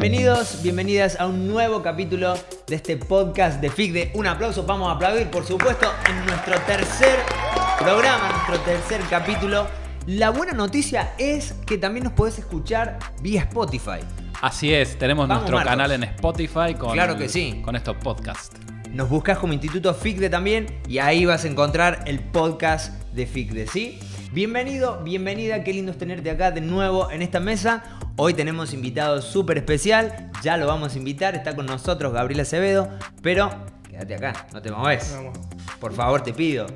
Bienvenidos, bienvenidas a un nuevo capítulo de este podcast de FICDE. Un aplauso, vamos a aplaudir, por supuesto, en nuestro tercer programa, nuestro tercer capítulo. La buena noticia es que también nos podés escuchar vía Spotify. Así es, tenemos Vamos, nuestro Marcos. canal en Spotify con, Claro que sí. con estos podcasts. Nos buscas como Instituto FICDE también y ahí vas a encontrar el podcast de FICDE, ¿sí? Bienvenido, bienvenida, qué lindo es tenerte acá de nuevo en esta mesa. Hoy tenemos invitado súper especial, ya lo vamos a invitar, está con nosotros Gabriel Acevedo, pero quédate acá, no te mueves. Por favor, te pido.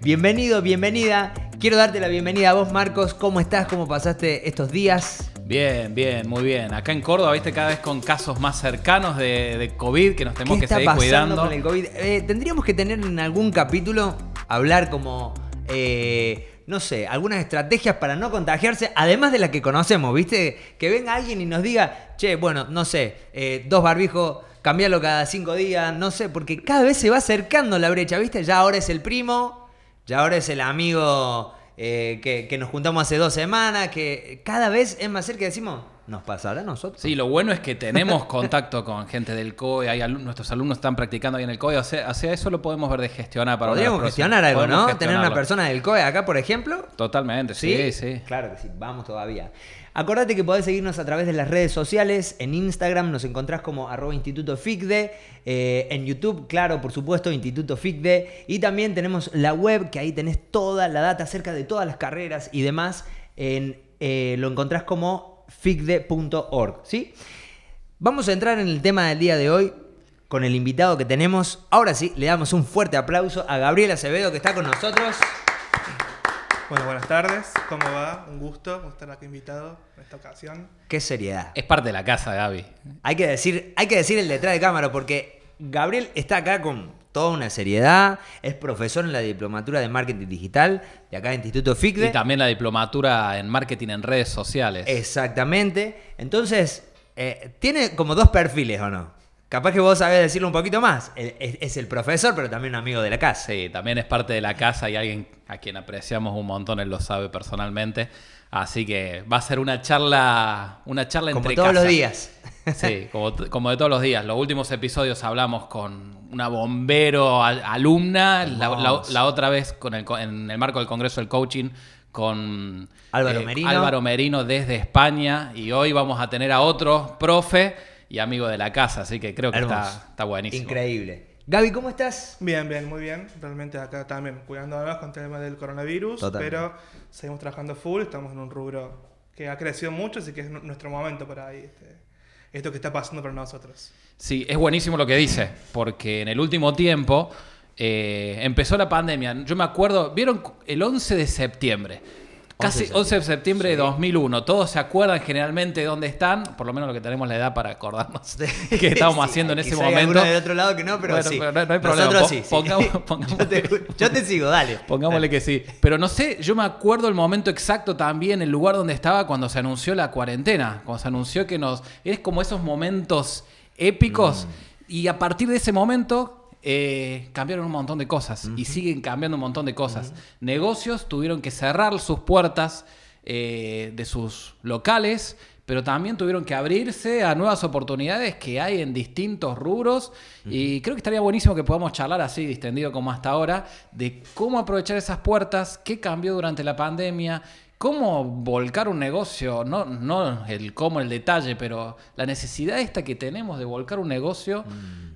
Bienvenido, bienvenida. Quiero darte la bienvenida a vos, Marcos. ¿Cómo estás? ¿Cómo pasaste estos días? Bien, bien, muy bien. Acá en Córdoba, viste, cada vez con casos más cercanos de, de COVID que nos tenemos ¿Qué que está seguir pasando cuidando. con el COVID? Eh, tendríamos que tener en algún capítulo, hablar como, eh, no sé, algunas estrategias para no contagiarse, además de las que conocemos, ¿viste? Que venga alguien y nos diga, che, bueno, no sé, eh, dos barbijos, cambiarlo cada cinco días, no sé, porque cada vez se va acercando la brecha, ¿viste? Ya ahora es el primo, ya ahora es el amigo eh, que, que nos juntamos hace dos semanas, que cada vez es más cerca decimos, ¿nos pasará a nosotros? Sí, lo bueno es que tenemos contacto con gente del COE, hay alum- nuestros alumnos están practicando ahí en el COE, o sea, eso lo podemos ver de gestionar para Podríamos gestionar algo, podemos ¿no? Tener una persona del COE acá, por ejemplo. Totalmente, sí, sí. Claro que sí, vamos todavía. Acordate que podés seguirnos a través de las redes sociales. En Instagram nos encontrás como arroba Instituto FICDE. eh, en YouTube, claro, por supuesto, Instituto FICDE. Y también tenemos la web, que ahí tenés toda la data acerca de todas las carreras y demás. En, eh, lo encontrás como ficde.org, ¿sí? Vamos a entrar en el tema del día de hoy con el invitado que tenemos. Ahora sí, le damos un fuerte aplauso a Gabriel Acevedo que está con nosotros. Bueno, buenas tardes. ¿Cómo va? Un gusto estar aquí invitado en esta ocasión. Qué seriedad. Es parte de la casa, Gaby. Hay que decir, hay que decir el detrás de cámara porque Gabriel está acá con toda una seriedad, es profesor en la diplomatura de marketing digital de acá del Instituto FICDE. Y también la diplomatura en marketing en redes sociales. Exactamente. Entonces, eh, tiene como dos perfiles, ¿o no? Capaz que vos sabés decirlo un poquito más. El- Es, es el profesor, pero también un amigo de la casa. Sí, también es parte de la casa y alguien a quien apreciamos un montón, él lo sabe personalmente. Así que va a ser una charla, una charla Como entre todos los casa. días. Sí, como, como de todos los días. Los últimos episodios hablamos con una bombero al- alumna, la, la- Hermoso. la otra vez con el, co- en el marco del Congreso del Coaching con eh, Álvaro Merino. Álvaro Merino desde España y hoy vamos a tener a otro profe y amigo de la casa, así que creo que está, está buenísimo. Increíble. Gaby, ¿cómo estás? Bien, bien, muy bien. Realmente acá también cuidándonos con el tema del coronavirus, Totalmente. pero seguimos trabajando full. Estamos en un rubro que ha crecido mucho, así que es nu- nuestro momento para ahí, este, esto que está pasando para nosotros. Sí, es buenísimo lo que dice, porque en el último tiempo eh, empezó la pandemia. Yo me acuerdo, ¿vieron el 11 de septiembre? 11 Casi de 11 de septiembre de 2001. Todos se acuerdan generalmente de dónde están, por lo menos lo que tenemos la edad para acordarnos qué estábamos Sí, haciendo en ese hay momento. alguno del otro lado que no, pero Bueno, sí. no- no hay problema. Nosotros sí. sí. pongamos- pongamos- yo, te, yo te sigo, dale. Pongámosle que sí. Pero no sé, yo me acuerdo el momento exacto también, el lugar donde estaba cuando se anunció la cuarentena. Cuando se anunció que nos. Es como esos momentos épicos. Y a partir de ese momento. Eh, cambiaron un montón de cosas y siguen cambiando un montón de cosas. Negocios tuvieron que cerrar sus puertas eh, de sus locales, pero también tuvieron que abrirse a nuevas oportunidades que hay en distintos rubros. Y creo que estaría buenísimo que podamos charlar así, distendido como hasta ahora, de cómo aprovechar esas puertas, qué cambió durante la pandemia, cómo volcar un negocio, no, no el cómo, el detalle, pero la necesidad esta que tenemos de volcar un negocio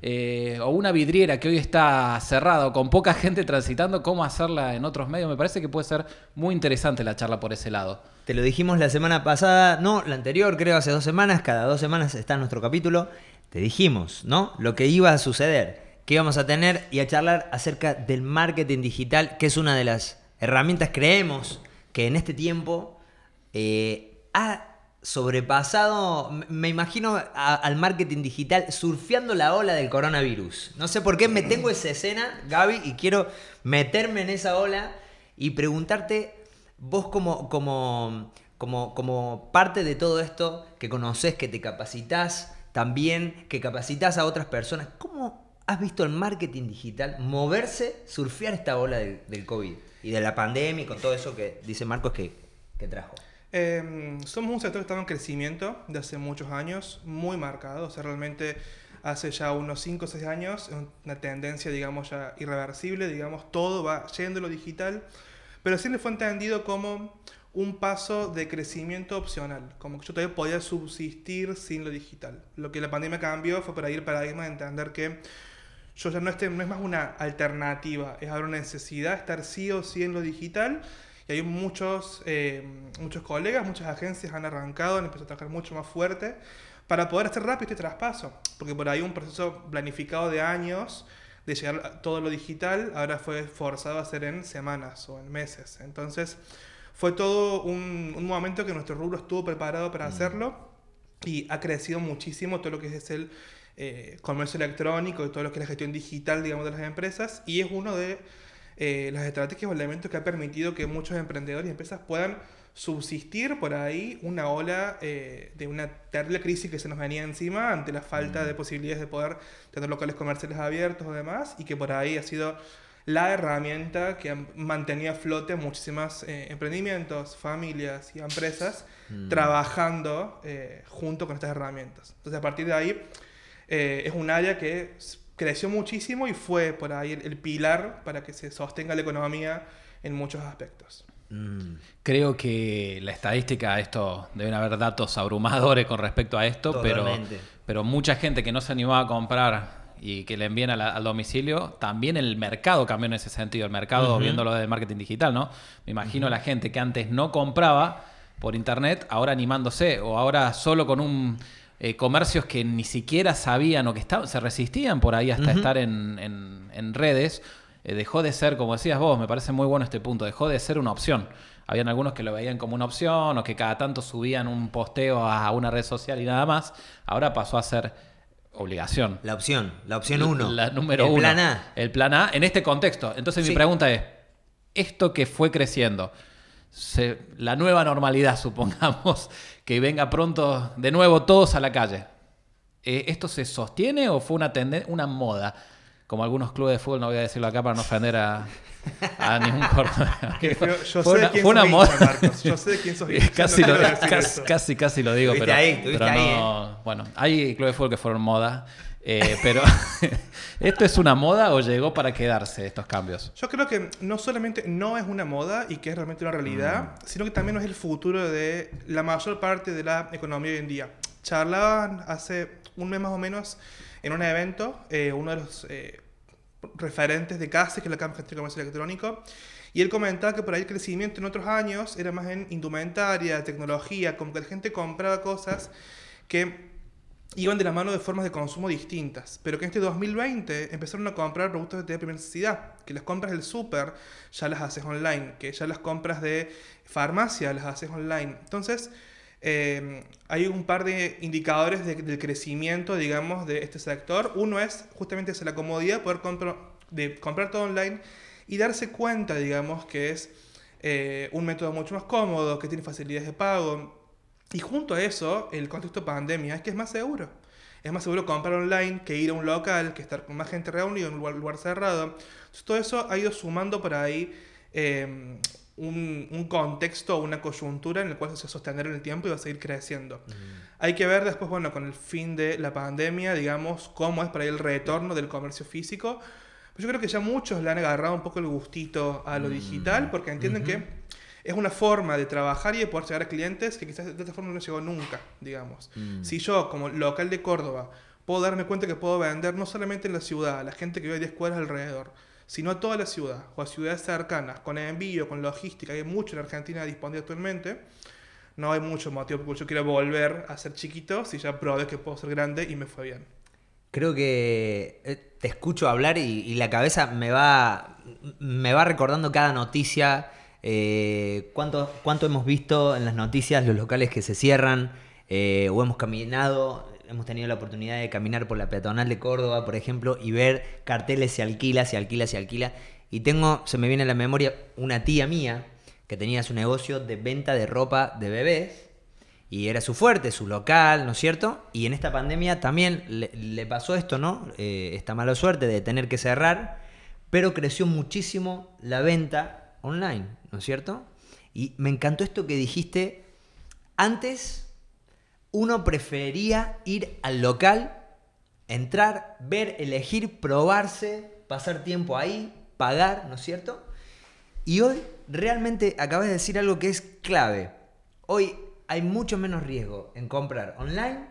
eh, o una vidriera que hoy está cerrada o con poca gente transitando, cómo hacerla en otros medios. Me parece que puede ser muy interesante la charla por ese lado. Te lo dijimos la semana pasada, no, la anterior, creo, hace dos semanas, cada dos semanas está nuestro capítulo. Te dijimos, ¿no? Lo que iba a suceder, que íbamos a tener y a charlar acerca del marketing digital, que es una de las herramientas, creemos, que en este tiempo eh, ha sobrepasado, me imagino al marketing digital surfeando la ola del coronavirus. No sé por qué me tengo esa escena, Gaby, y quiero meterme en esa ola y preguntarte, vos como, como, como, como parte de todo esto, que conoces, que te capacitas también, que capacitas a otras personas, ¿cómo has visto el marketing digital moverse, surfear esta ola del COVID y de la pandemia y con todo eso que dice Marcos que, que trajo? Eh, somos un sector que está en crecimiento de hace muchos años, muy marcado. O sea, realmente hace ya unos 5 o 6 años una tendencia, digamos, ya irreversible. Digamos, todo va yendo a lo digital. Pero siempre fue entendido como un paso de crecimiento opcional, como que yo todavía podía subsistir sin lo digital. Lo que la pandemia cambió fue para ir el paradigma de entender que yo ya no, no es más una alternativa, es ahora una necesidad estar sí o sí en lo digital. Y hay muchos, eh, muchos colegas, muchas agencias han arrancado, han empezado a trabajar mucho más fuerte para poder hacer rápido este traspaso. Porque por ahí un proceso planificado de años de llegar a todo lo digital, ahora fue forzado a hacer en semanas o en meses. Entonces, fue todo un, un momento que nuestro rubro estuvo preparado para hacerlo y ha crecido muchísimo todo lo que es el eh, comercio electrónico y todo lo que es la gestión digital, digamos, de las empresas. Y es uno de eh, las estrategias o elementos que ha permitido que muchos emprendedores y empresas puedan subsistir por ahí una ola eh, de una terrible crisis que se nos venía encima ante la falta de posibilidades de poder tener locales comerciales abiertos o demás y que por ahí ha sido la herramienta que mantenía a flote muchísimos eh, emprendimientos, familias y empresas Mm. trabajando eh, junto con estas herramientas. Entonces, a partir de ahí, eh, es un área que creció muchísimo y fue por ahí el, el pilar para que se sostenga la economía en muchos aspectos. Mm. Creo que la estadística, esto deben haber datos abrumadores con respecto a esto, pero, Totalmente. pero mucha gente que no se animaba a comprar y que le envían la- al domicilio, también el mercado cambió en ese sentido, el mercado Ujú. viéndolo del marketing digital, ¿no? Me imagino la gente que antes no compraba por internet, ahora animándose, o ahora solo con un eh, comercios que ni siquiera sabían o que estaban, se resistían por ahí hasta estar en, en- en redes, eh, dejó de ser, como decías vos, me parece muy bueno este punto, dejó de ser una opción. Habían algunos que lo veían como una opción o que cada tanto subían un posteo a una red social y nada más. Ahora pasó a ser obligación. La opción, la opción 1. La número el uno. plan A. El plan A en este contexto. Entonces Sí. mi pregunta es, esto que fue creciendo, se- la nueva normalidad, supongamos, que venga pronto de nuevo todos a la calle, eh, ¿esto se sostiene o fue una, una moda? Como algunos clubes de fútbol, no voy a decirlo acá para no ofender a, a ningún cordobés. Yo Fue sé una- fue hincha, moda. Marcos. Yo sé de quién sos casi, no lo, casi, eso. casi, casi lo digo, pero, ahí, pero ahí, ¿eh? no. Bueno, hay clubes de fútbol que fueron moda, eh, pero ¿esto es una moda o llegó para quedarse estos cambios? Yo creo que no solamente no es una moda y que es realmente una realidad, sino que también es el futuro de la mayor parte de la economía hoy en día. Charlaban hace un mes más o menos en un evento, eh, uno de los eh, referentes de CASE, que es la Cámara de Comercio Electrónico, y él comentaba que por ahí el crecimiento en otros años era más en indumentaria, tecnología, como que la gente compraba cosas que iban de la mano de formas de consumo distintas, pero que en este 2020 empezaron a comprar productos de primera necesidad, que las compras del súper ya las haces online, que ya las compras de farmacia las haces online. Entonces, eh, hay un par de indicadores de- del crecimiento, digamos, de este sector. Uno es justamente esa, la comodidad de poder comprar, de comprar todo online y darse cuenta, digamos, que es eh, un método mucho más cómodo, que tiene facilidades de pago, y junto a eso, el contexto pandemia es que es más seguro. Es más seguro comprar online que ir a un local, que estar con más gente reunida en un lugar, lugar cerrado. Entonces, todo eso ha ido sumando por ahí eh, un, un contexto, una coyuntura en el cual se va a sostener en el tiempo y va a seguir creciendo. Hay que ver después, bueno, con el fin de la pandemia, digamos, cómo es para ahí el retorno del comercio físico. Pero yo creo que ya muchos le han agarrado un poco el gustito a lo digital porque entienden que es una forma de trabajar y de poder llegar a clientes que quizás de esta forma no llegó nunca, digamos. Mm. Si yo, como local de Córdoba, puedo darme cuenta que puedo vender no solamente en la ciudad, a la gente que vive a 10 cuadras alrededor, sino a toda la ciudad o a ciudades cercanas, con envío, con logística, hay mucho en Argentina disponible actualmente. No hay mucho motivo porque yo quiero volver a ser chiquito si ya probé que puedo ser grande y me fue bien. Creo que eh, te escucho hablar y, y la cabeza me va, me va recordando cada noticia, eh, cuánto, cuánto hemos visto en las noticias los locales que se cierran, eh, o hemos caminado, hemos tenido la oportunidad de caminar por la peatonal de Córdoba, por ejemplo, y ver carteles se alquila, se alquila, se alquila. Y tengo, se me viene a la memoria, una tía mía que tenía su negocio de venta de ropa de bebés. Y era su fuerte, su local, ¿no es cierto? Y en esta pandemia también le, pasó esto, ¿no? Eh, esta mala suerte de tener que cerrar, pero creció muchísimo la venta online, ¿no es cierto? Y me encantó esto que dijiste Antes, uno prefería ir al local, entrar, ver, elegir, probarse, pasar tiempo ahí, pagar, ¿no es cierto? Y hoy realmente acabas de decir algo que es clave. Hoy hay mucho menos riesgo en comprar online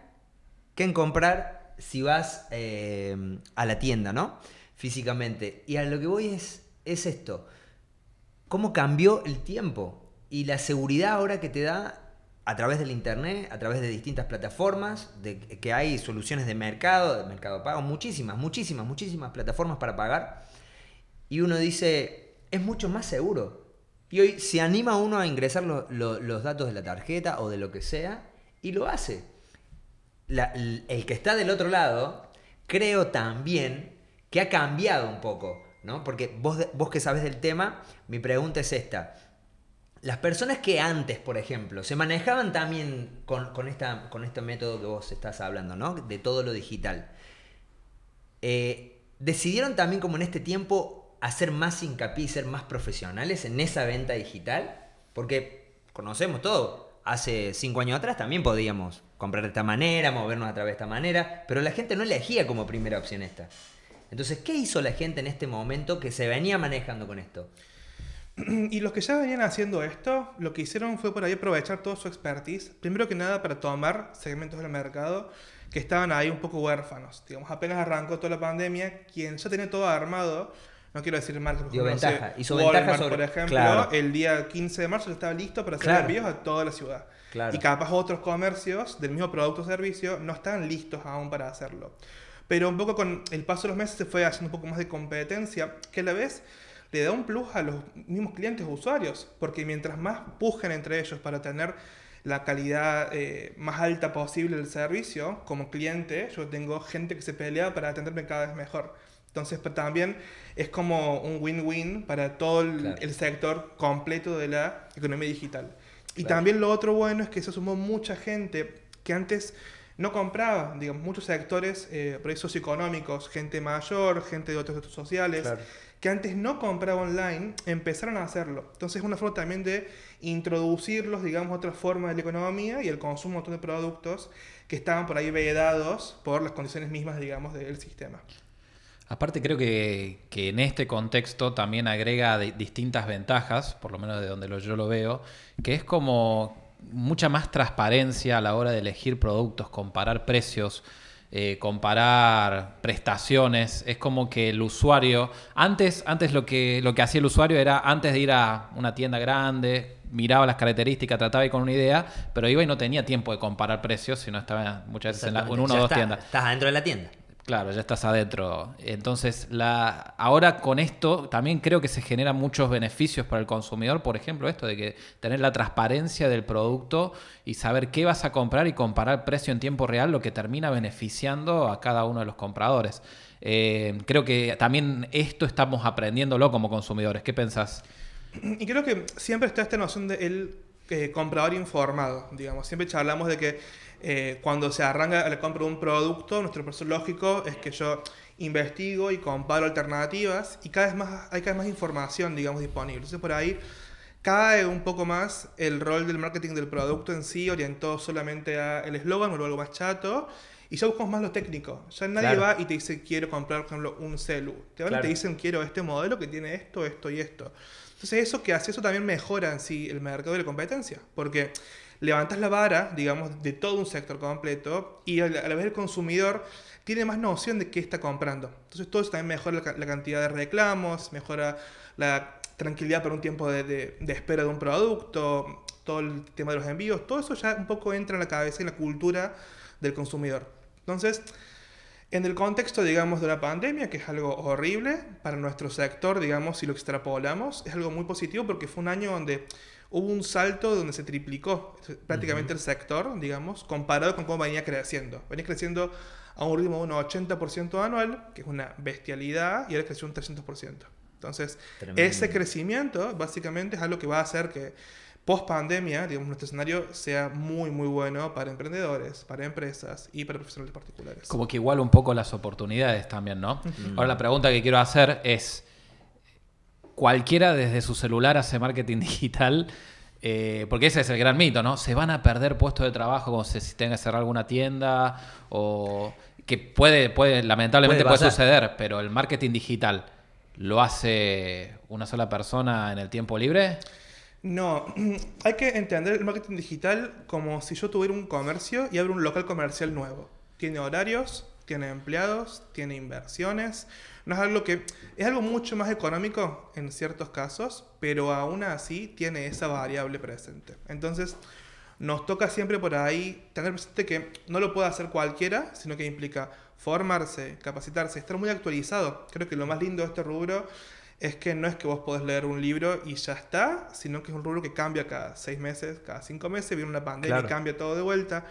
que en comprar si vas eh, a la tienda, ¿no? Físicamente. Y a lo que voy es, es esto. ¿Cómo cambió el tiempo? Y la seguridad ahora que te da a través del internet, a través de distintas plataformas, de que hay soluciones de mercado, de mercado pago, muchísimas, muchísimas, muchísimas plataformas para pagar. Y uno dice, es mucho más seguro. Y hoy se anima uno a ingresar los datos de la tarjeta o de lo que sea y lo hace. el que está del otro lado, creo también que ha cambiado un poco, ¿no? Porque vos, vos que sabes del tema, mi pregunta es esta. Las personas que antes, por ejemplo, se manejaban también con, esta, con este método que vos estás hablando, ¿no? De todo lo digital. Eh, decidieron también como en este tiempo hacer más hincapié y ser más profesionales en esa venta digital? Porque conocemos todo. Hace cinco años atrás también podíamos comprar de esta manera, movernos a través de esta manera, pero la gente no elegía como primera opción esta. Entonces, ¿qué hizo la gente en este momento que se venía manejando con esto? Y los que ya venían haciendo esto, lo que hicieron fue por ahí aprovechar toda su expertise, primero que nada para tomar segmentos del mercado que estaban ahí un poco huérfanos. Digamos, apenas arrancó toda la pandemia, quien ya tenía todo armado, no quiero decir marcas, Dio ventaja. Hizo ventaja sobre... por ejemplo, el día 15 de marzo estaba listo para hacer envíos a toda la ciudad. Y capaz otros comercios del mismo producto o servicio no estaban listos aún para hacerlo. Pero un poco con el paso de los meses se fue haciendo un poco más de competencia, que a la vez le da un plus a los mismos clientes o usuarios, porque mientras más pujen entre ellos para tener la calidad eh, más alta posible del servicio, como cliente, yo tengo gente que se pelea para atenderme cada vez mejor. Entonces también es como un win-win para todo el, sector completo de la economía digital. Y también lo otro bueno es que se sumó mucha gente que antes no compraba, digamos, muchos sectores eh, por socioeconómicos, gente mayor, gente de otros sectores sociales, que antes no compraba online, empezaron a hacerlo. Entonces es una forma también de introducirlos, digamos, a otra forma de la economía y el consumo de productos que estaban por ahí vedados por las condiciones mismas, digamos, del sistema. Aparte creo que, en este contexto también agrega distintas ventajas, por lo menos de donde yo lo veo, que es como mucha más transparencia a la hora de elegir productos, comparar precios, eh, comparar prestaciones. Es como que el usuario, antes, antes lo, que, lo que hacía el usuario era, antes de ir a una tienda grande, miraba las características, trataba ir con una idea, pero iba y no tenía tiempo de comparar precios, sino estaba muchas veces en, la, una o dos tiendas. Estás adentro de la tienda. Claro, ya estás adentro. Entonces, ahora con esto también creo que se generan muchos beneficios para el consumidor. Por ejemplo, esto de que tener la transparencia del producto y saber qué vas a comprar y comparar precio en tiempo real, lo que termina beneficiando a cada uno de los compradores. Eh, creo que también esto estamos aprendiéndolo como consumidores. ¿Qué pensás? Y creo que siempre está esta noción de el eh, comprador informado, digamos. Siempre charlamos de que eh, cuando se arranca la compra de un producto, nuestro proceso lógico es que yo investigo y comparo alternativas y cada vez más hay cada vez más información, digamos, disponible. Entonces por ahí cae un poco más el rol del marketing del producto en sí, orientado solamente al eslogan o algo más chato. Y ya buscamos más lo técnico. Ya nadie va y te dice quiero comprar, por ejemplo, un celu. Te van y te dicen quiero este modelo que tiene esto, esto y esto. Entonces eso que hace, eso también mejora en sí el mercado de la competencia. Porque levantas la vara, digamos, de todo un sector completo y a la vez el consumidor tiene más noción de qué está comprando. Entonces todo eso también mejora la, cantidad de reclamos, mejora la tranquilidad por un tiempo de, espera de un producto, todo el tema de los envíos, todo eso ya un poco entra en la cabeza, en la cultura del consumidor. Entonces, en el contexto, digamos, de la pandemia, que es algo horrible para nuestro sector, digamos, si lo extrapolamos, es algo muy positivo porque fue un año donde hubo un salto donde se triplicó prácticamente el sector, digamos, comparado con cómo venía creciendo. Venía creciendo a un ritmo de un 80% anual, que es una bestialidad, y ahora creció un 300%. Entonces, ese crecimiento básicamente es algo que va a hacer que post pandemia, digamos, nuestro escenario sea muy, muy bueno para emprendedores, para empresas y para profesionales particulares. Como que igual un poco las oportunidades también, ¿no? Ahora la pregunta que quiero hacer es, cualquiera desde su celular hace marketing digital. Eh, porque ese es el gran mito, ¿no? Se van a perder puestos de trabajo como si tenga que cerrar alguna tienda o que puede, puede lamentablemente Puede puede, suceder, pero el marketing digital lo hace una sola persona en el tiempo libre. No, hay que entender el marketing digital como si yo tuviera un comercio y abro un local comercial nuevo. Tiene horarios, tiene empleados, tiene inversiones. No es algo que es algo mucho más económico en ciertos casos, pero aún así tiene esa variable presente. Entonces, nos toca siempre por ahí tener presente que no lo puede hacer cualquiera, sino que implica formarse, capacitarse, estar muy actualizado. Creo que lo más lindo de este rubro es que no es que vos podés leer un libro y ya está, sino que es un rubro que cambia cada seis meses, cada cinco meses, viene una pandemia Claro. y cambia todo de vuelta.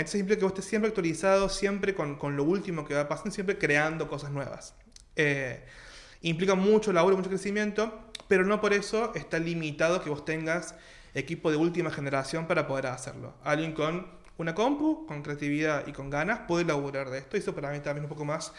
Entonces implica que vos estés siempre actualizado, siempre con, con lo último que va pasando, siempre creando cosas nuevas. Eh, implica mucho laburo, mucho crecimiento, pero no por eso está limitado que vos tengas equipo de última generación para poder hacerlo. Alguien con una compu, con creatividad y con ganas puede laburar de esto. Y eso para mí también es un poco más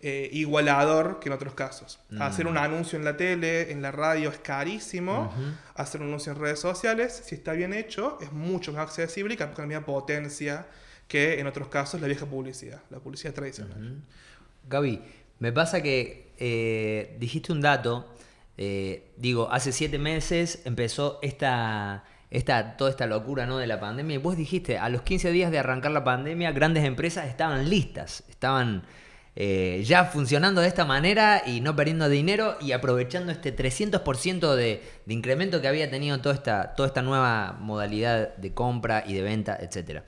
eh, igualador que en otros casos. Mm. Hacer un anuncio en la tele, en la radio es carísimo. Hacer un anuncio en redes sociales, si está bien hecho, es mucho más accesible y capaz con la misma potencia que en otros casos la vieja publicidad, la publicidad tradicional. Gaby, me pasa que eh, dijiste un dato. eh, digo, hace siete meses empezó esta, esta, toda esta locura ¿no? de la pandemia. Y vos dijiste, a los 15 días de arrancar la pandemia, grandes empresas estaban listas, estaban eh, ya funcionando de esta manera y no perdiendo dinero y aprovechando este 300% de, de incremento que había tenido toda esta, toda esta nueva modalidad de compra y de venta, etcétera.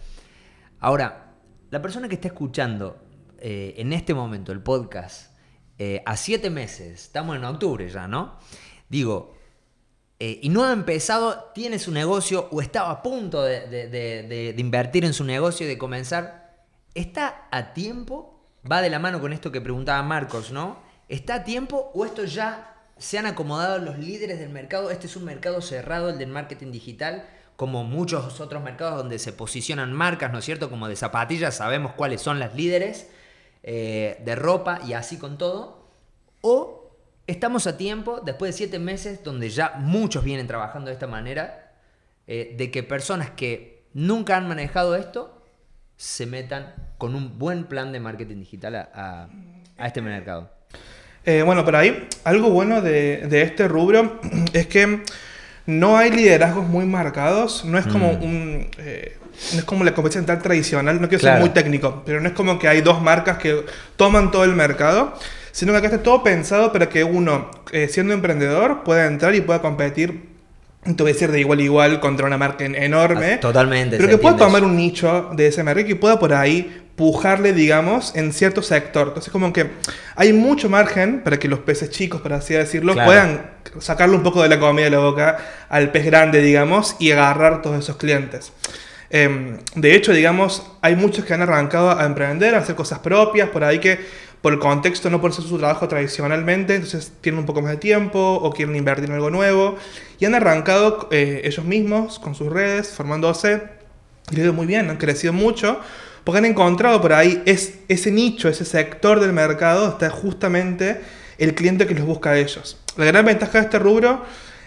Ahora, la persona que está escuchando eh, en este momento el podcast, eh, a siete meses, estamos en octubre ya, ¿no? Digo, y no ha empezado, tiene su negocio o estaba a punto de- de invertir en su negocio y de comenzar, ¿está a tiempo? Va de la mano con esto que preguntaba Marcos, ¿no? ¿Está a tiempo o esto ya se han acomodado los líderes del mercado? Este es un mercado cerrado, el del marketing digital, como muchos otros mercados donde se posicionan marcas, ¿no es cierto? Como de zapatillas, sabemos cuáles son las líderes, eh, de ropa y así con todo. O estamos a tiempo, después de siete meses, donde ya muchos vienen trabajando de esta manera, eh, de que personas que nunca han manejado esto se metan con un buen plan de marketing digital a, a- a este mercado. Eh, bueno, por ahí, algo bueno de, de este rubro es que no hay liderazgos muy marcados, no es como Mm. un... eh, no es como la competencia tal tradicional, no quiero Claro. ser muy técnico, pero no es como que hay dos marcas que toman todo el mercado, sino que acá está todo pensado para que uno, eh, siendo emprendedor, pueda entrar y pueda competir, te voy a decir de igual a igual contra una marca en- enorme. Ah, totalmente, Pero que pueda tomar un nicho de ese mercado y que pueda por ahí pujarle, digamos, en cierto sector. Entonces, como que hay mucho margen para que los peces chicos, por así decirlo, Claro. puedan sacarle un poco de la comida de la boca al pez grande, digamos, y agarrar todos esos clientes. Em, de hecho, digamos, hay muchos que han arrancado a emprender, a hacer cosas propias, por ahí que por el contexto no por hacer su trabajo tradicionalmente, entonces tienen un poco más de tiempo o quieren invertir en algo nuevo y han arrancado eh, ellos mismos con sus redes, formándose y les muy bien, han crecido mucho porque han encontrado por ahí es, ese nicho, ese sector del mercado, está justamente el cliente que los busca a ellos. La gran ventaja de este rubro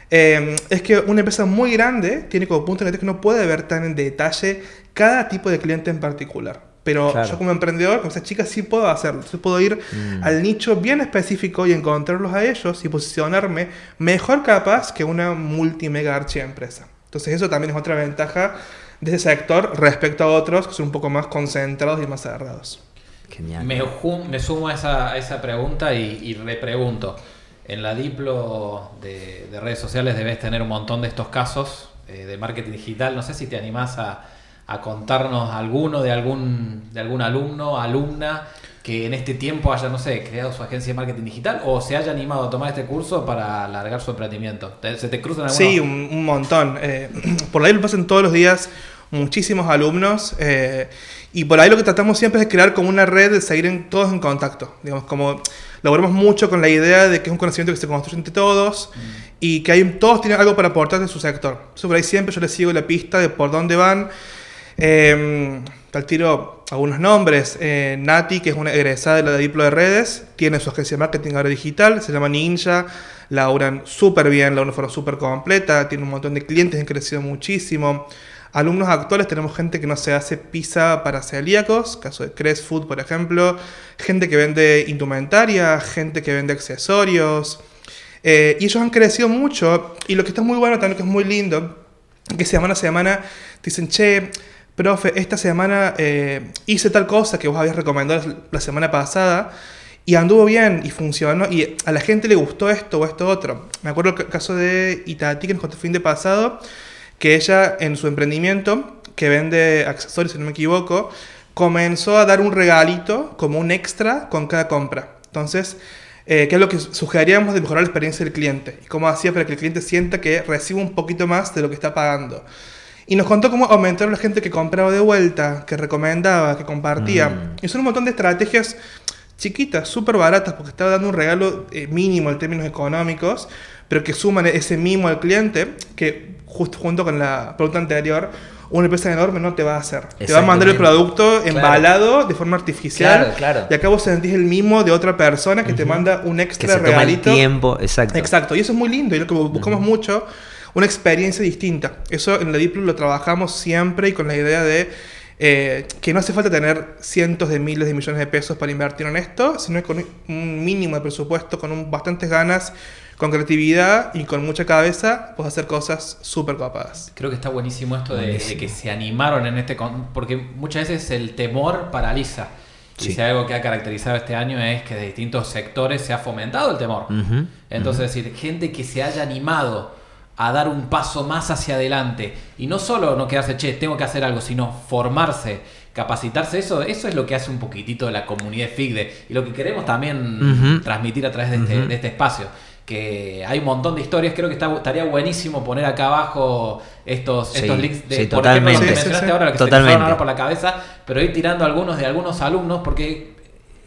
eh, es que una empresa muy grande tiene como punto de que no puede ver tan en detalle cada tipo de cliente en particular. Pero Claro. yo como emprendedor, como esa chica, sí puedo hacerlo. Entonces puedo ir al nicho bien específico y encontrarlos a ellos y posicionarme mejor capaz que una multimega archiempresa. Entonces eso también es otra ventaja de ese sector respecto a otros que son un poco más concentrados y más cerrados. Genial. Me, sumo a esa, a esa pregunta y, y repregunto. En la Diplo de, de redes sociales debes tener un montón de estos casos eh, de marketing digital. No sé si te animás a, a contarnos alguno de algún, de algún alumno, alumna que en este tiempo haya, no sé, creado su agencia de marketing digital o se haya animado a tomar este curso para alargar su emprendimiento. ¿Te- ¿Se te cruzan algunos? Sí, un, un montón. Eh, por ahí lo pasan todos los días muchísimos alumnos eh, y por ahí lo que tratamos siempre es crear como una red de seguir en, todos en contacto. Digamos, como logramos mucho con la idea de que es un conocimiento que se construye entre todos y que hay, todos tienen algo para aportar de su sector. Eso por ahí siempre yo les sigo la pista de por dónde van. Eh, al tiro algunos nombres. Eh, Nati, que es una egresada de la Diplo de redes, tiene su agencia de marketing ahora digital, se llama Ninja laburan súper bien, la una forma súper completa, tiene un montón de clientes, han crecido muchísimo. Alumnos actuales tenemos gente que no se hace pizza para celíacos, caso de Crest Food, por ejemplo, gente que vende indumentaria, gente que vende accesorios. Eh, y ellos han crecido mucho. Y lo que está muy bueno también, que es muy lindo, que semana a semana dicen, che, profe, esta semana eh, hice tal cosa que vos habías recomendado la semana pasada y anduvo bien y funcionó y a la gente le gustó esto o esto otro. Me acuerdo el caso de Itati que nos el fin de pasado, que ella en su emprendimiento, que vende accesorios si no me equivoco, comenzó a dar un regalito como un extra con cada compra. Entonces, eh, que es lo que sugeríamos de mejorar la experiencia del cliente y cómo hacía para que el cliente sienta que recibe un poquito más de lo que está pagando. Y nos contó cómo aumentaron la gente que compraba de vuelta, que recomendaba, que compartía. Mm. Y son un montón de estrategias chiquitas, súper baratas, porque estaba dando un regalo eh, mínimo en términos económicos, pero que suman ese mimo al cliente, que justo junto con la pregunta anterior, una empresa enorme no te va a hacer. Te va a mandar el producto embalado de forma artificial. Claro, claro. Y acá vos sentís el mimo de otra persona que te manda un Que extra se toma el regalito. tiempo, exacto. Exacto, y eso es muy lindo y lo que buscamos mucho, una experiencia distinta. Eso en la Diplo lo trabajamos siempre y con la idea de eh, que no hace falta tener cientos de miles de millones de pesos para invertir en esto, sino que con un mínimo de presupuesto, con un, bastantes ganas, con creatividad y con mucha cabeza, puedes hacer cosas súper copadas. Creo que está buenísimo esto de, de que se animaron en este... con- Porque muchas veces el temor paraliza. Y Sí. si algo que ha caracterizado este año es que de distintos sectores se ha fomentado el temor. Entonces, es decir, gente que se haya animado a dar un paso más hacia adelante y no solo no quedarse, che, tengo que hacer algo, sino formarse, capacitarse, eso, eso es lo que hace un poquitito de la comunidad FIGDE y lo que queremos también transmitir a través de este, de este espacio. Que hay un montón de historias, creo que está, estaría buenísimo poner acá abajo estos, Sí, estos links de, sí, por ejemplo, lo que totalmente. Sí, sí, mencionaste ahora, lo que se me Totalmente. fueron ahora por la cabeza, pero ir tirando algunos de algunos alumnos, porque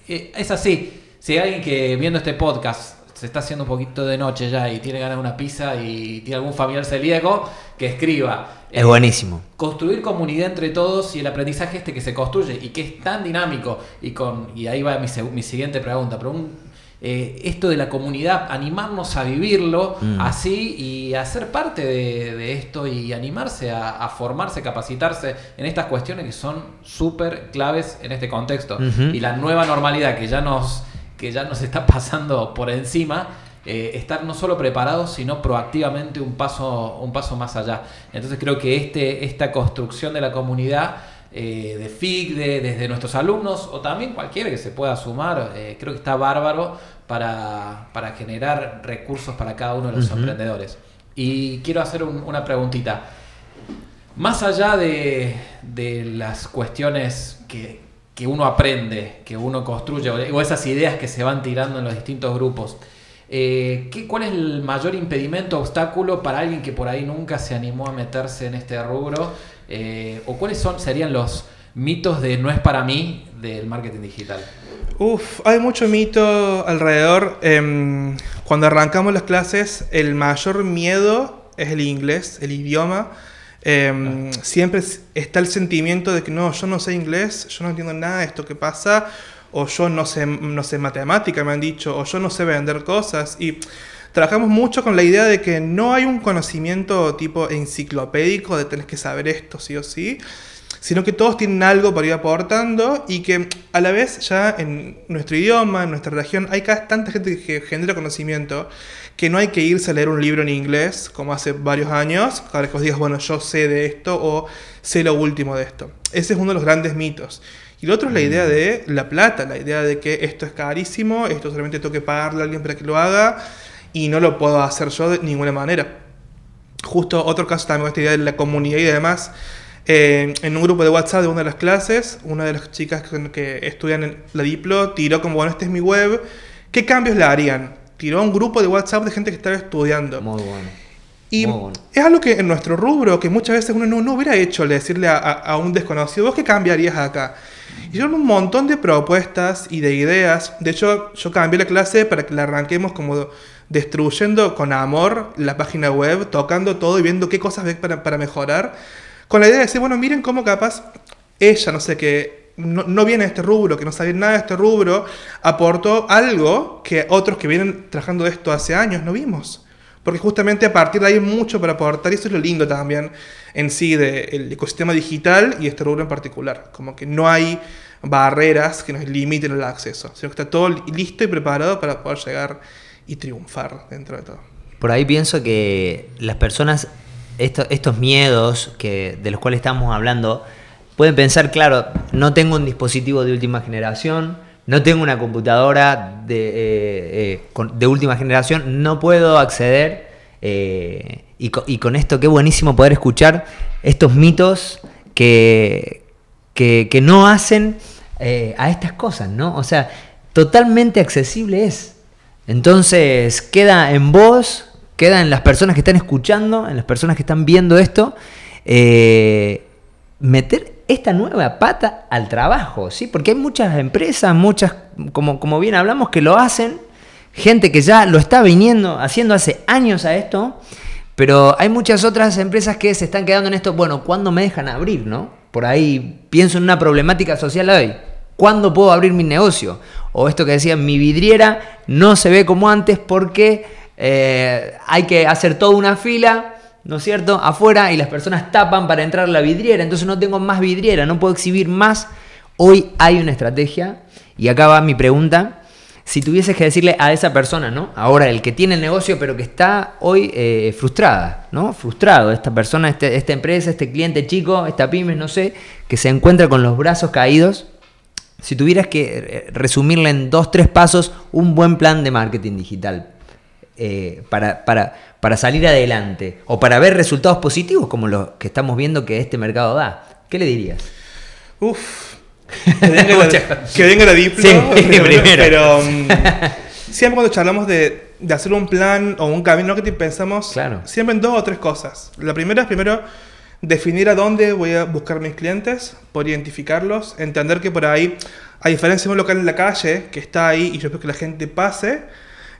eh, es así. Si hay alguien que viendo este podcast se está haciendo un poquito de noche ya y tiene ganas de una pizza y tiene algún familiar celíaco, que escriba. Es Eh, buenísimo. Construir comunidad entre todos y el aprendizaje este que se construye y que es tan dinámico. Y, con, y ahí va mi, mi siguiente pregunta. Pero un- eh, esto de la comunidad, animarnos a vivirlo Mm. así y a ser parte de, de esto y animarse a, a formarse, capacitarse en estas cuestiones que son súper claves en este contexto. Y la nueva normalidad que ya nos, que ya nos está pasando por encima, eh, estar no solo preparados, sino proactivamente un paso, un paso más allá. Entonces creo que este, esta construcción de la comunidad eh, de FIG, de- desde nuestros alumnos, o también cualquiera que se pueda sumar, eh, creo que está bárbaro para, para generar recursos para cada uno de los emprendedores. Y quiero hacer un- una preguntita. Más allá de, de las cuestiones que, que uno aprende, que uno construye, o, esas ideas que se van tirando en los distintos grupos, eh, ¿qué, ¿cuál es el mayor impedimento, obstáculo para alguien que por ahí nunca se animó a meterse en este rubro? Eh, ¿O cuáles son, serían los mitos de no es para mí del marketing digital? Uf, hay mucho mito alrededor. Em, cuando arrancamos las clases, el mayor miedo es el inglés, el idioma. Em, Siempre es- está el sentimiento de que no, yo no sé inglés, yo no entiendo nada de esto que pasa, o yo no sé, no sé matemática, me han dicho, o yo no sé vender cosas. Y trabajamos mucho con la idea de que no hay un conocimiento tipo enciclopédico de tenés que saber esto sí o sí, sino que todos tienen algo para ir aportando y que a la vez ya en nuestro idioma, en nuestra región, hay cada tanta gente que genera conocimiento que no hay que irse a leer un libro en inglés como hace varios años, para que vos digas, bueno, yo sé de esto o sé lo último de esto. Ese es uno de los grandes mitos. Y el otro es la idea de la plata, la idea de que esto es carísimo, esto solamente tengo que pagarle a alguien para que lo haga y no lo puedo hacer yo de ninguna manera. Justo otro caso también, esta idea de la comunidad y demás. eh, en un grupo de WhatsApp de una de las clases, una de las chicas que, que estudian en la Diplo tiró como, bueno, esta es mi web, ¿qué cambios le harían? Tiró a un grupo de WhatsApp de gente que estaba estudiando. Muy bueno. Y Muy bueno. es algo que en nuestro rubro, que muchas veces uno no, no hubiera hecho, le decirle a, a- a un desconocido, ¿vos qué cambiarías acá? Hicieron un montón de propuestas y de ideas. De hecho, yo cambié la clase para que la arranquemos como destruyendo con amor la página web, tocando todo y viendo qué cosas ve para, para mejorar. Con la idea de decir, bueno, miren cómo capaz ella, no sé, que no, no viene de este rubro, que no sabe nada de este rubro, aportó algo que otros que vienen trabajando de esto hace años no vimos. Porque justamente a partir de ahí hay mucho para aportar y eso es lo lindo también en sí del ecosistema digital y este rubro en particular. Como que no hay barreras que nos limiten el acceso, sino que está todo listo y preparado para poder llegar y triunfar dentro de todo. Por ahí pienso que las personas, esto- estos miedos que, de los cuales estamos hablando, pueden pensar, claro, no tengo un dispositivo de última generación, no tengo una computadora de, eh, eh, última generación, no puedo acceder. eh, y, co- y con esto, qué buenísimo poder escuchar estos mitos que, que, que no hacen a estas cosas, ¿no? O sea, totalmente accesible es. Entonces, queda en vos, queda en las personas que están escuchando, en las personas que están viendo esto, meter esta nueva pata al trabajo, ¿sí? Porque hay muchas empresas, muchas, como, como bien hablamos, que lo hacen, gente que ya lo está viniendo haciendo hace años a esto, pero hay muchas otras empresas que se están quedando en esto, bueno, ¿cuándo me dejan abrir, no? Por ahí pienso en una problemática social hoy. ¿Cuándo puedo abrir mi negocio? O esto que decía, mi vidriera no se ve como antes porque eh, hay que hacer toda una fila, ¿no es cierto?, afuera y las personas tapan para entrar la vidriera, entonces no tengo más vidriera, no puedo exhibir más. Hoy hay una estrategia y acá va mi pregunta. Si tuvieses que decirle a esa persona, ¿no? Ahora, el que tiene el negocio, pero que está hoy eh, frustrada, ¿no? Frustrado, esta persona, este- esta empresa, este cliente chico, esta pyme, no sé, que se encuentra con los brazos caídos. Si tuvieras que eh, resumirle en dos, tres pasos un buen plan de marketing digital eh, para, para, para salir adelante o para ver resultados positivos como los que estamos viendo que este mercado da, ¿qué le dirías? Uf. Que venga la, que venga la diplo. Sí, primero, primero. Pero mm, siempre cuando charlamos de, de hacer un plan o un camino que pensamos Claro. siempre en dos o tres cosas. La primera es primero definir a dónde voy a buscar mis clientes, por identificarlos, entender que por ahí, a diferencia de un local en la calle que está ahí y yo espero que la gente pase,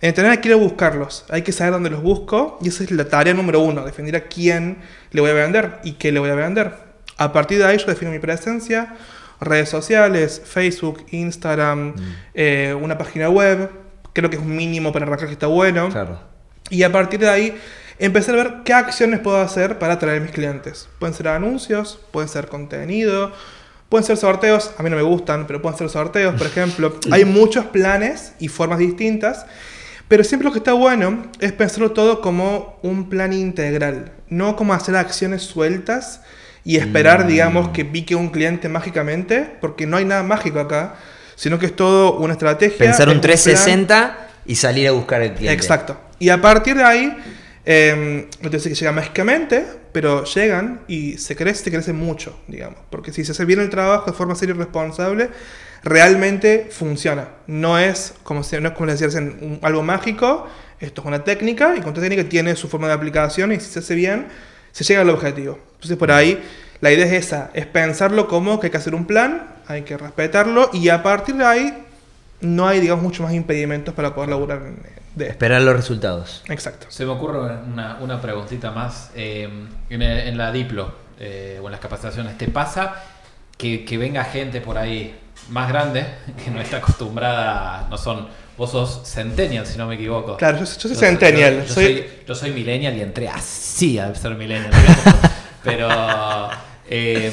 quién ir a buscarlos. Hay que saber dónde los busco y esa es la tarea número uno, definir a quién le voy a vender y qué le voy a vender. A partir de ahí yo defino mi presencia, redes sociales, Facebook, Instagram, eh, una página web, creo que es un mínimo para arrancar que está bueno. Claro. Y a partir de ahí empezar a ver qué acciones puedo hacer para atraer a mis clientes. Pueden ser anuncios, pueden ser contenido, pueden ser sorteos. A mí no me gustan, pero pueden ser sorteos, por ejemplo. Hay muchos planes y formas distintas. Pero siempre lo que está bueno es pensarlo todo como un plan integral, no como hacer acciones sueltas y esperar, digamos, que pique un cliente mágicamente, porque no hay nada mágico acá, sino que es todo una estrategia. Pensar un plan. 360 y salir a buscar el cliente. Exacto. Y a partir de ahí, eh, no te que llega mágicamente, pero llegan y se crece, se crece mucho, digamos. Porque si se hace bien el trabajo de forma seria y responsable, realmente funciona. No es como, si, no es como les decía, recién, un- algo mágico, esto es una técnica y con esta técnica tiene su forma de aplicación y si se hace bien, se llega al objetivo. Entonces por ahí la idea es esa, es pensarlo como que hay que hacer un plan, hay que respetarlo y a partir de ahí no hay, digamos, muchos más impedimentos para poder laburar en- de esto. Esperar los resultados. Exacto. Se me ocurre una, una preguntita más. eh, en, el- en la Diplo eh, o en las capacitaciones, ¿te pasa que, que venga gente por ahí más grande que no está acostumbrada, no son, vos sos centennial si no me equivoco? Claro, yo, yo soy centennial. Yo, yo soy, soy, yo soy millennial y entré así a ser millennial. digamos. Pero eh,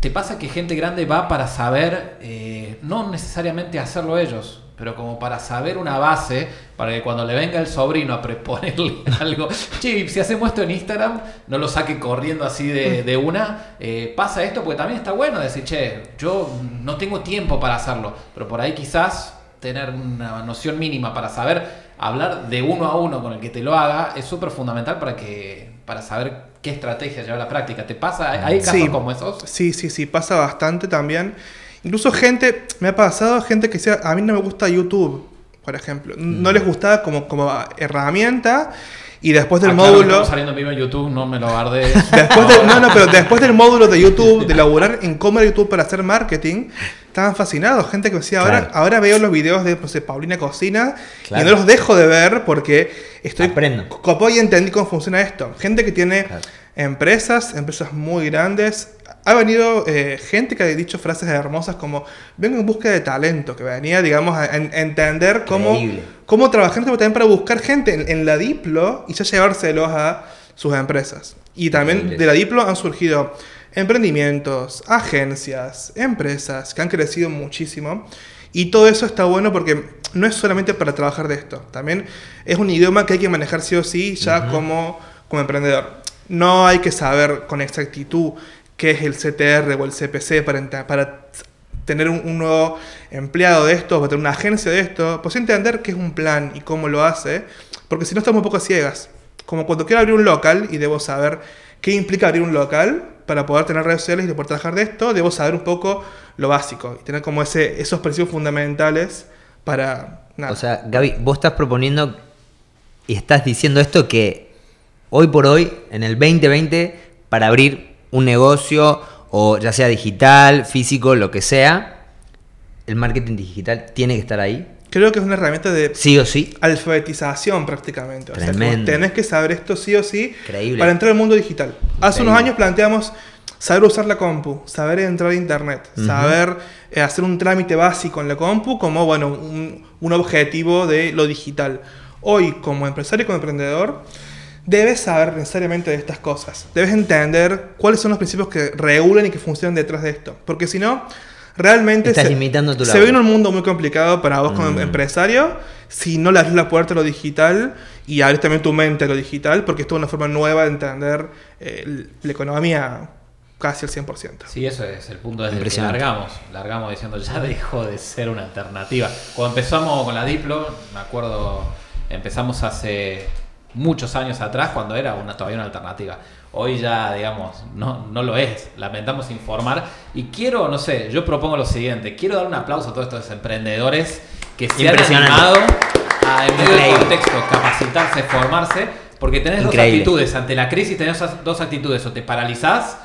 te pasa que gente grande va para saber, eh, no necesariamente hacerlo ellos, pero como para saber una base, para que cuando le venga el sobrino a proponerle algo, che, si hacemos esto en Instagram, no lo saque corriendo así de, de una. Eh, pasa esto porque también está bueno decir, che, yo no tengo tiempo para hacerlo, pero por ahí quizás tener una noción mínima para saber hablar de uno a uno con el que te lo haga es súper fundamental para que para saber qué estrategia llevar a la práctica. ¿Te pasa? ¿Hay- ¿Hay casos Sí. como esos? Sí, sí, sí, pasa bastante también. Incluso gente, me ha pasado gente que decía, a mí no me gusta YouTube, por ejemplo. Mm. No les gustaba como, como herramienta y después del Ah, módulo... saliendo en vivo en YouTube, no me lo guardé. Después del- no, no, pero después del módulo de YouTube, de elaborar en cómo era YouTube para hacer marketing, estaban fascinados. Gente que decía, ahora, Claro. ahora veo los videos de no sé, Paulina Cocina Claro. y no los dejo de ver porque estoy Aprendo. copó y entendí cómo funciona esto. Gente que tiene Claro. empresas, empresas muy grandes, ha venido eh, gente que ha dicho frases hermosas como vengo en busca de talento, que venía, digamos, a, a entender cómo, Increíble. cómo trabajar también para buscar gente en, en la Diplo y ya llevárselos a sus empresas. Y también Increíble. de la Diplo han surgido emprendimientos, agencias, empresas que han crecido muchísimo. Y todo eso está bueno porque no es solamente para trabajar de esto, también es un idioma que hay que manejar sí o sí ya como, como emprendedor. No hay que saber con exactitud qué es el CTR o el CPC para, para tener un, un nuevo empleado de esto, para tener una agencia de esto, pues entender qué es un plan y cómo lo hace, porque si no estamos un poco ciegas. Como cuando quiero abrir un local y debo saber qué implica abrir un local para poder tener redes sociales y poder trabajar de esto, debo saber un poco lo básico y tener como ese, esos principios fundamentales para... Nada. O sea, Gaby, vos estás proponiendo y estás diciendo esto que hoy por hoy, en el 2020, para abrir un negocio, o ya sea digital, físico, lo que sea, el marketing digital tiene que estar ahí, Creo que es una herramienta de sí o sí. alfabetización prácticamente. O sea, Tremendo. tenés que saber esto sí o sí Increíble. para entrar al mundo digital. Hace unos años planteamos saber usar la compu, saber entrar a internet, saber eh, hacer un trámite básico en la compu como, bueno, un, un objetivo de lo digital. Hoy, como empresario y como emprendedor, debes saber necesariamente de estas cosas. Debes entender cuáles son los principios que regulan y que funcionan detrás de esto. Porque si no, realmente Estás se, limitando tu se labor. viene un mundo muy complicado para vos como Mm. empresario si no le abres la puerta a lo digital y abres también tu mente a lo digital, porque esto es una forma nueva de entender eh, la economía casi al 100%. Sí, eso es el punto desde el que largamos. Largamos diciendo, ya dejó de ser una alternativa. Cuando empezamos con la Diplo, me acuerdo, empezamos hace muchos años atrás, cuando era una, todavía una alternativa. Hoy ya, digamos, no, no lo es. Lamentamos informar. Y quiero, no sé, yo propongo lo siguiente. Quiero dar un aplauso a todos estos emprendedores que se han animado a, en medio del contexto, capacitarse, formarse. Porque tenés dos actitudes. Ante la crisis tenés dos actitudes. O te paralizás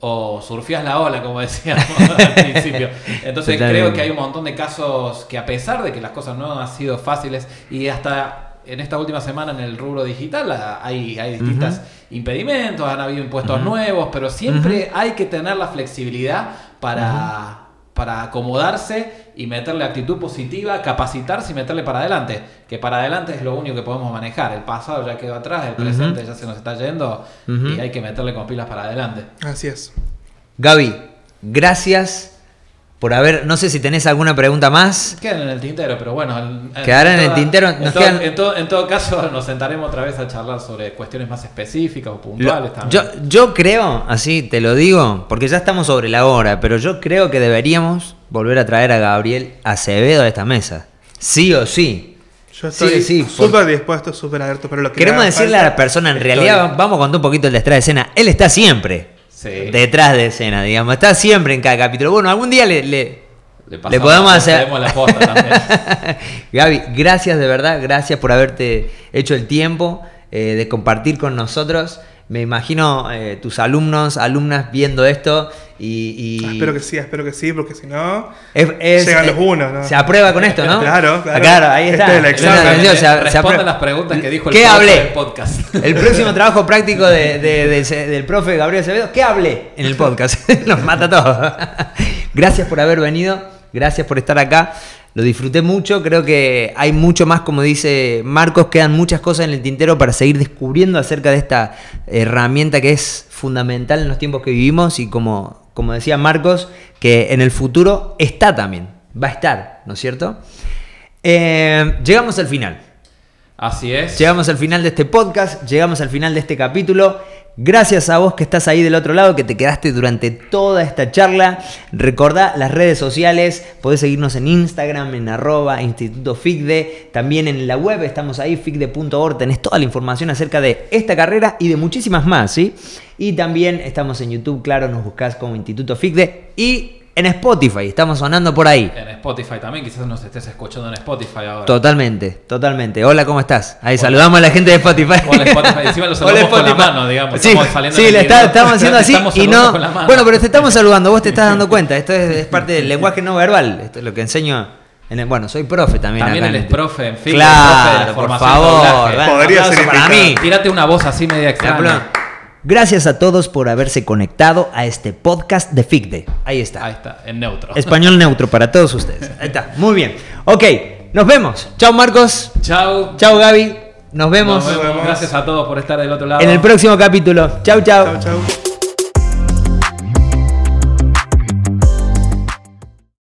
o surfías la ola, como decíamos al principio. Entonces Totalmente. creo que hay un montón de casos que a pesar de que las cosas no han sido fáciles y hasta en esta última semana en el rubro digital ah, hay, hay distintos impedimentos, han habido impuestos nuevos, pero siempre hay que tener la flexibilidad para, para acomodarse y meterle actitud positiva, capacitarse y meterle para adelante. Que para adelante es lo único que podemos manejar. El pasado ya quedó atrás, el presente ya se nos está yendo y hay que meterle con pilas para adelante. Así es. Gaby, gracias por haber, no sé si tenés alguna pregunta más. Quedan en el tintero, pero bueno. en- en Quedarán en el tintero, En, nos todo, quedan- en todo- en todo caso, nos sentaremos otra vez a charlar sobre cuestiones más específicas o Lo- puntuales también. yo, yo creo, así te lo digo, porque ya estamos sobre la hora, pero yo creo que deberíamos volver a traer a Gabriel Acevedo a esta mesa. Sí o sí. Yo Sí, estoy sí, por- súper dispuesto, súper abierto, pero lo que Queremos decirle a la persona, en estoy. realidad, vamos a contar un poquito el detrás de escena. Él está siempre Sí. detrás de escena, digamos. Está siempre en cada capítulo. Bueno, algún día le, le- le, le podemos hacer- cedemos la posta también. Gaby, gracias de verdad, gracias por haberte hecho el tiempo eh, de compartir con nosotros. Me imagino eh, tus alumnos, alumnas viendo esto y... y- Ah, Espero que sí, espero que sí, porque si no... es- es- Llegan eh, los unos, ¿no? Se aprueba con esto, ¿no? Claro, claro. Ah, Claro, ahí Este está. es el examen. Se- se aprueba. las preguntas que dijo el ¿Qué hablé? del podcast. El próximo trabajo práctico de- de- de- del profe Gabriel Acevedo, ¿qué hablé en el podcast? Nos mata todo. Gracias por haber venido, gracias por estar acá. Lo disfruté mucho, creo que hay mucho más, como dice Marcos, quedan muchas cosas en el tintero para seguir descubriendo acerca de esta herramienta que es fundamental en los tiempos que vivimos y como, como decía Marcos, que en el futuro está también, va a estar, ¿no es cierto? Eh, llegamos al final. Así es. Llegamos al final de este podcast, llegamos al final de este capítulo. Gracias a vos que estás ahí del otro lado, que te quedaste durante toda esta charla. Recordá las redes sociales, podés seguirnos en Instagram, en arroba Instituto FICDE, también en la web estamos ahí, ficde.org, tenés toda la información acerca de esta carrera y de muchísimas más, ¿sí? Y también estamos en YouTube, claro, nos buscás como Instituto FICDE y en Spotify, estamos sonando por ahí. En Spotify también, quizás nos estés escuchando en Spotify ahora. Totalmente, totalmente. Hola, ¿cómo estás? Ahí saludamos a la gente de Spotify. Hola, Spotify. Encima lo saludamos Hola, con la Spotify. mano, digamos. Sí, Estamos saliendo sí, le está- estamos haciendo así Estamos y no. con la mano. Bueno, pero te estamos saludando, vos te estás dando cuenta. Esto es, es parte del lenguaje no verbal. Esto es lo que enseño. En el- bueno, soy profe también. También acá él en es el- profe, en fin. Claro, profe de la por favor. doblaje. Podría ser para mí. Tírate una voz así media extraña. Gracias a todos por haberse conectado a este podcast de FICDE. Ahí está. Ahí está, en neutro. Español neutro para todos ustedes. Ahí está. Muy bien. Ok, nos vemos. Chao Marcos. Chao. Chao Gaby. Nos vemos, Nos vemos. vemos. Gracias a todos por estar del otro lado. en el próximo capítulo. Chau, chau. Chau, chau.